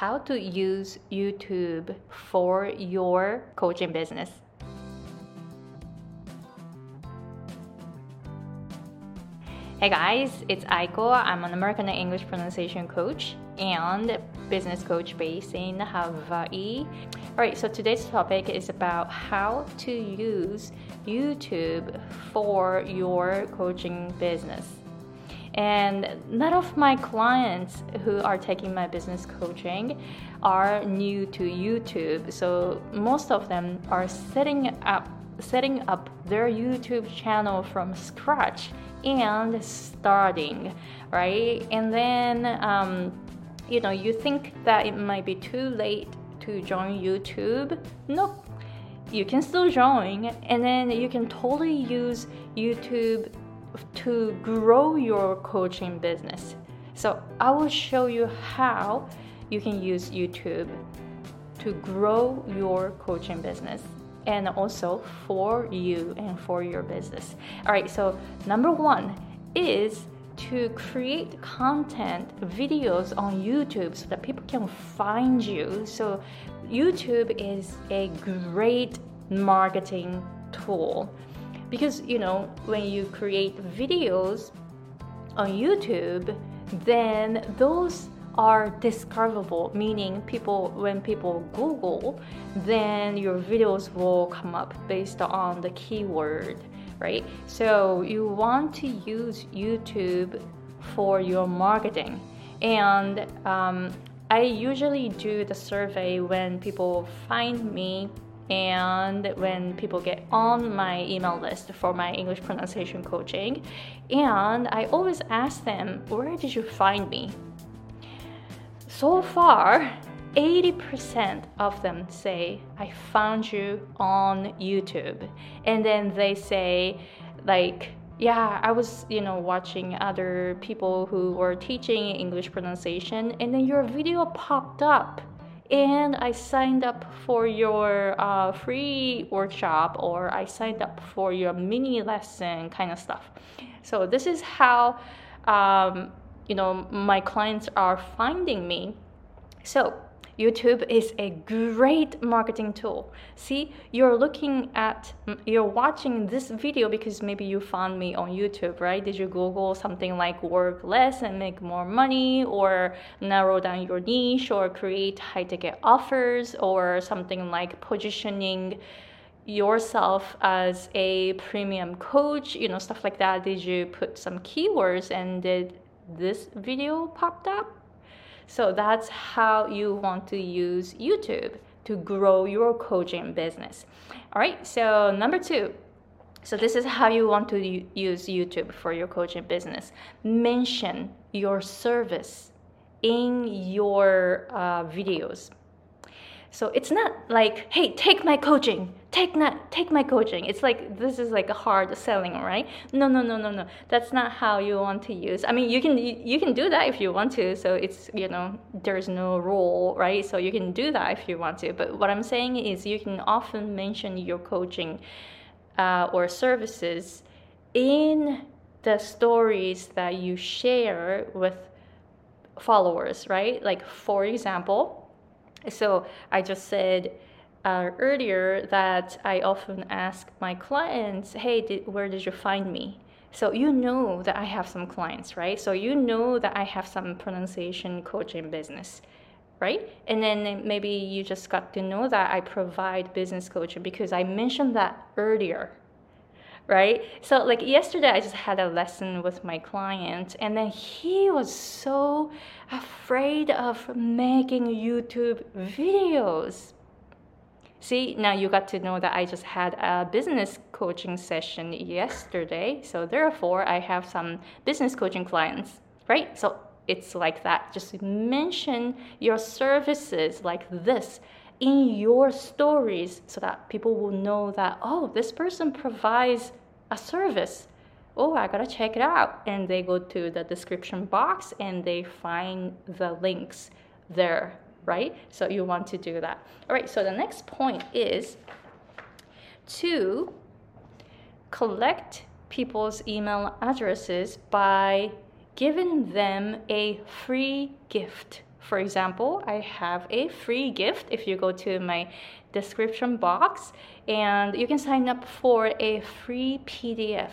how to use YouTube for your coaching business. Hey guys, it's Aiko. I'm an American English pronunciation coach and business coach based in Hawaii. Alright, so today's topic is about how to use YouTube for your coaching business. And none of my clients who are taking my business coaching are new to YouTube. So most of them are setting up setting up their YouTube channel from scratch and starting, right? And then um, you know you think that it might be too late to join YouTube. Nope. You can still join, and then you can totally use YouTube to grow your coaching business. So, I will show you how you can use YouTube to grow your coaching business and also for you and for your business. All right, so number one is to create content videos on YouTube so that people can find you. So, YouTube is a great marketing tool because you know when you create videos on YouTube, then those are discoverable, meaning people when people Google, then your videos will come up based on the keyword, right? So you want to use YouTube for your marketing, and um, I usually do the survey when people find me and when people get on my email list for my English pronunciation coaching. And I always ask them, Where did you find me? So far, 80% of them say, I found you on YouTube. And then they say, like, yeah, I was, you know, watching other people who were teaching English pronunciation, and then your video popped up and I signed up for your uh, free workshop or I signed up for your mini lesson kind of stuff. So this is how um, you know my clients are finding me. So YouTube is a great marketing tool. See, you're looking at, you're watching this video because maybe you found me on YouTube, right? Did you Google something like work less and make more money, or narrow down your niche, or create high ticket offers, or something like positioning yourself as a premium coach, you know, stuff like that? Did you put some keywords and did this video popped up? So that's how you want to use YouTube to grow your coaching business. All right, so number two. So, this is how you want to use YouTube for your coaching business. Mention your service in your uh, videos. So it's not like, hey, take my coaching, take not take my coaching. It's like this is like a hard selling, right? No, no, no, no, no. That's not how you want to use. I mean, you can you can do that if you want to. So it's you know there's no rule, right? So you can do that if you want to. But what I'm saying is you can often mention your coaching uh, or services in the stories that you share with followers, right? Like for example so I just said uh, earlier that I often ask my clients, hey, did, where did you find me? So you know that I have some clients, right? So you know that I have some pronunciation coaching business, right? And then maybe you just got to know that I provide business coaching because I mentioned that earlier, right? So like yesterday I just had a lesson with my client and then he was so afraid of making YouTube videos. See, now you got to know that I just had a business coaching session yesterday. So therefore I have some business coaching clients, right? So it's like that. Just mention your services like this in your stories so that people will know that, oh, this person provides a service. Oh, I gotta check it out. And they go to the description box and they find the links there, right? So you want to do that. All right, so the next point is to collect people's email addresses by giving them a free gift For example, I have a free gift if you go to my description box and you can sign up for a free PDF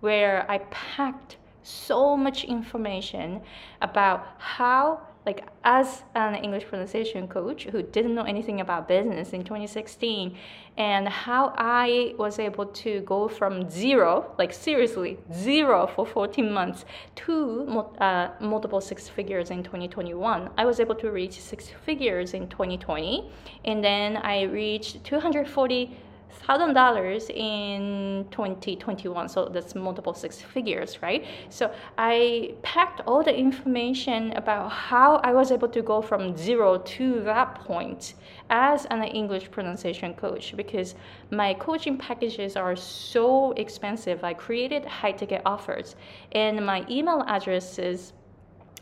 where I packed so much information about how like as an English pronunciation coach who didn't know anything about business in 2016 and how I was able to go from zero, like seriously, zero for 14 months to uh, multiple six figures in 2021. I was able to reach six figures in 2020 and then I reached 240 thousand dollars in 2021 so that's multiple six figures right? So i packed all the information about how i was able to go from zero to that point as an english pronunciation coach because my coaching packages are so expensive. I created high ticket offers and my email addresses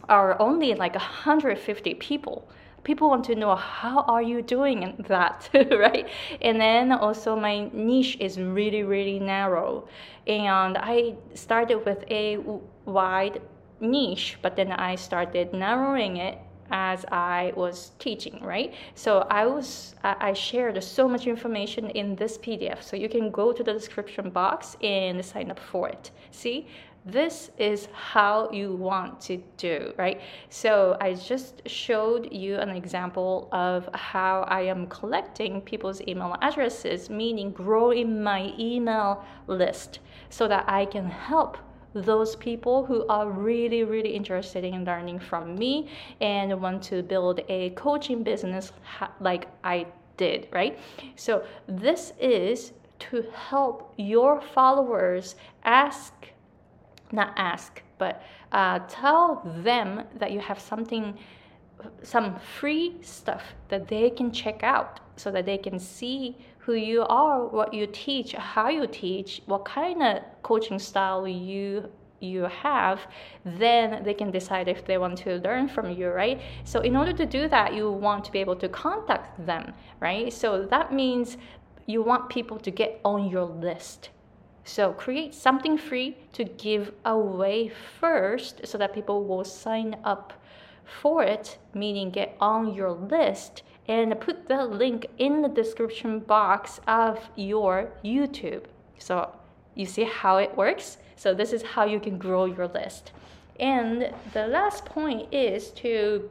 are only like 150 people people want to know how are you doing that right and then also my niche is really really narrow and i started with a wide niche but then i started narrowing it as I was teaching, right? So I was I shared so much information in this PDF. So you can go to the description box and sign up for it. See, this is how you want to do, right? So I just showed you an example of how I am collecting people's email addresses, meaning growing my email list so that I can help those people who are really, really interested in learning from me and want to build a coaching business like I did, right? So this is to help your followers ask not ask, but uh, tell them that you have something, some free stuff that they can check out so that they can see who you are, what you teach, how you teach, what kind of coaching style you you have. Then they can decide if they want to learn from you right? So in order to do that you want to be able to contact them right? So that means you want people to get on your list so create something free to give away first so that people will sign up for it, meaning get on your list and put the link in the description box of your YouTube. So you see how it works? So this is how you can grow your list. And the last point is to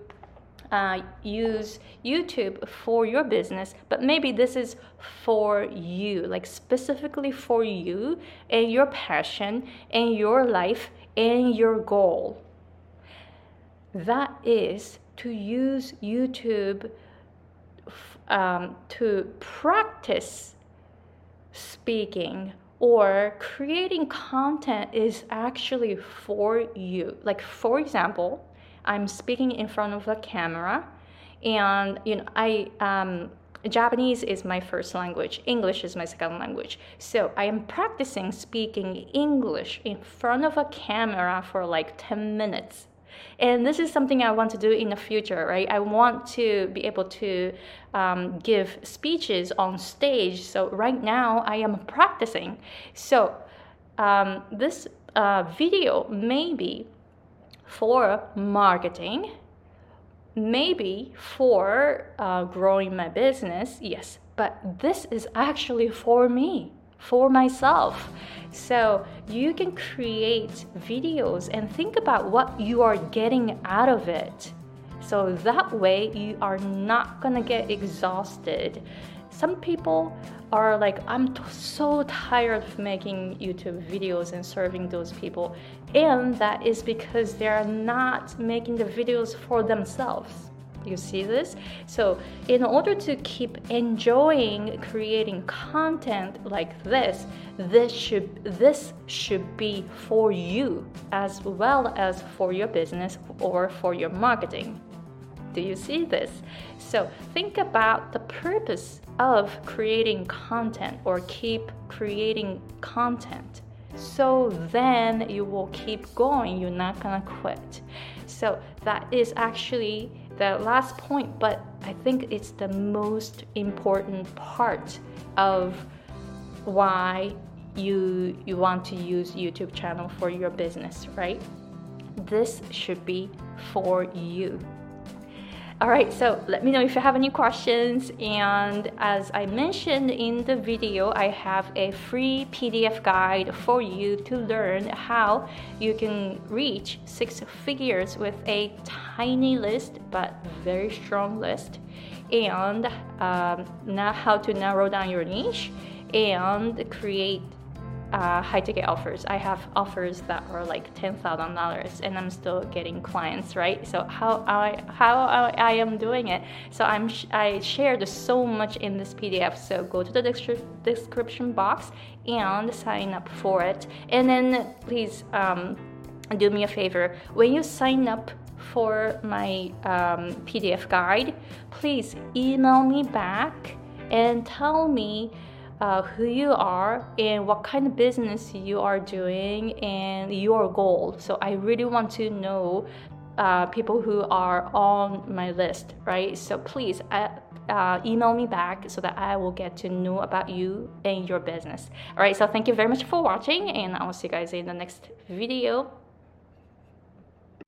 uh, use YouTube for your business, but maybe this is for you, like specifically for you and your passion and your life and your goal. That is to use YouTube um, to practice speaking or creating content is actually for you. Like, for example, I'm speaking in front of a camera, and you know I um, Japanese is my first language, English is my second language. So I am practicing speaking English in front of a camera for like 10 minutes. And this is something I want to do in the future, right? I want to be able to um, give speeches on stage. So right now I am practicing. So um, this uh, video maybe for marketing, maybe for uh, growing my business, yes, but this is actually for me, for myself. So you can create videos and think about what you are getting out of it. So that way you are not gonna get exhausted. Some people are like, I'm t- so tired of making YouTube videos and serving those people. And that is because they're not making the videos for themselves. You see this? So, in order to keep enjoying creating content like this, this should this should be for you as well as for your business or for your marketing. Do you see this? So think about the purpose of creating content or keep creating content. So then you will keep going, you're not gonna quit. So that is actually the last point, but I think it's the most important part of why you you want to use YouTube channel for your business, right? This should be for you. All right, so let me know if you have any questions. And as I mentioned in the video, I have a free PDF guide for you to learn how you can reach six figures with a tiny list but very strong list, and um, now how to narrow down your niche and create uh, high ticket offers. I have offers that are like ten thousand dollars, and I'm still getting clients, right? So how I how I, am doing it. So I'm sh- I shared so much in this PDF. So go to the description box and sign up for it, and then please um, do me a favor when you sign up for my um, PDF guide, please email me back and tell me uh, who you are and what kind of business you are doing and your goal. So I really want to know uh, people who are on my list, right? So please uh, uh, email me back so that I will get to know about you and your business. All right, so thank you very much for watching, and I will see you guys in the next video.